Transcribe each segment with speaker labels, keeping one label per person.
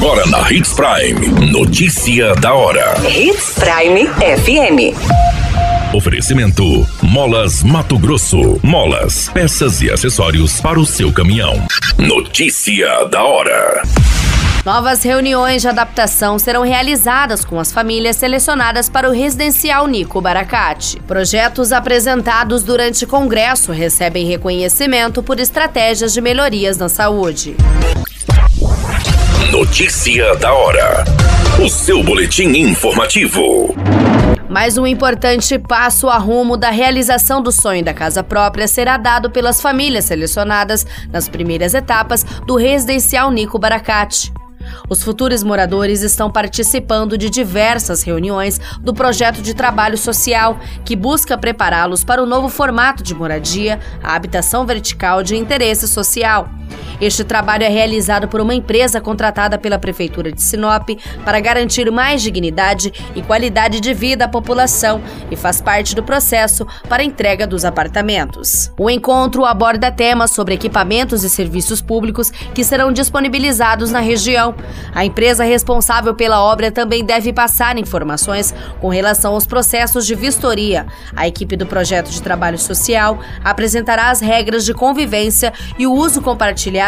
Speaker 1: Agora na Hits Prime. Notícia da hora.
Speaker 2: Hits Prime FM.
Speaker 1: Oferecimento: Molas Mato Grosso. Molas, peças e acessórios para o seu caminhão. Notícia da hora.
Speaker 3: Novas reuniões de adaptação serão realizadas com as famílias selecionadas para o residencial Nico Baracate. Projetos apresentados durante congresso recebem reconhecimento por estratégias de melhorias na saúde.
Speaker 1: Notícia da hora. O seu boletim informativo.
Speaker 3: Mais um importante passo a rumo da realização do sonho da casa própria será dado pelas famílias selecionadas nas primeiras etapas do residencial Nico Baracate. Os futuros moradores estão participando de diversas reuniões do projeto de trabalho social, que busca prepará-los para o novo formato de moradia, a habitação vertical de interesse social. Este trabalho é realizado por uma empresa contratada pela Prefeitura de Sinop para garantir mais dignidade e qualidade de vida à população e faz parte do processo para entrega dos apartamentos. O encontro aborda temas sobre equipamentos e serviços públicos que serão disponibilizados na região. A empresa responsável pela obra também deve passar informações com relação aos processos de vistoria. A equipe do projeto de trabalho social apresentará as regras de convivência e o uso compartilhado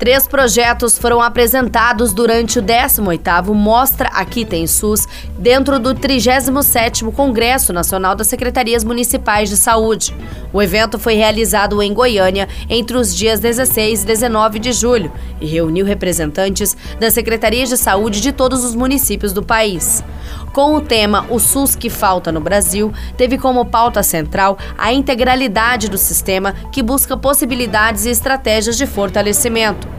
Speaker 3: Três projetos foram apresentados durante o 18º Mostra Aqui Tem SUS, dentro do 37º Congresso Nacional das Secretarias Municipais de Saúde. O evento foi realizado em Goiânia entre os dias 16 e 19 de julho e reuniu representantes das secretarias de saúde de todos os municípios do país. Com o tema O SUS que falta no Brasil, teve como pauta central a integralidade do sistema que busca possibilidades e estratégias de fortalecimento.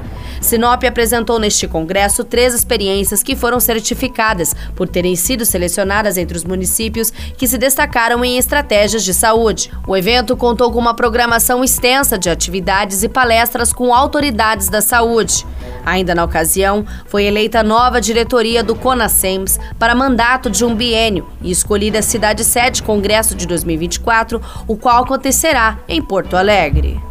Speaker 3: Sinop apresentou neste congresso três experiências que foram certificadas por terem sido selecionadas entre os municípios que se destacaram em estratégias de saúde. O evento contou com uma programação extensa de atividades e palestras com autoridades da saúde. Ainda na ocasião, foi eleita nova diretoria do CONASEMS para mandato de um biênio e escolhida a cidade sede Congresso de 2024, o qual acontecerá em Porto Alegre.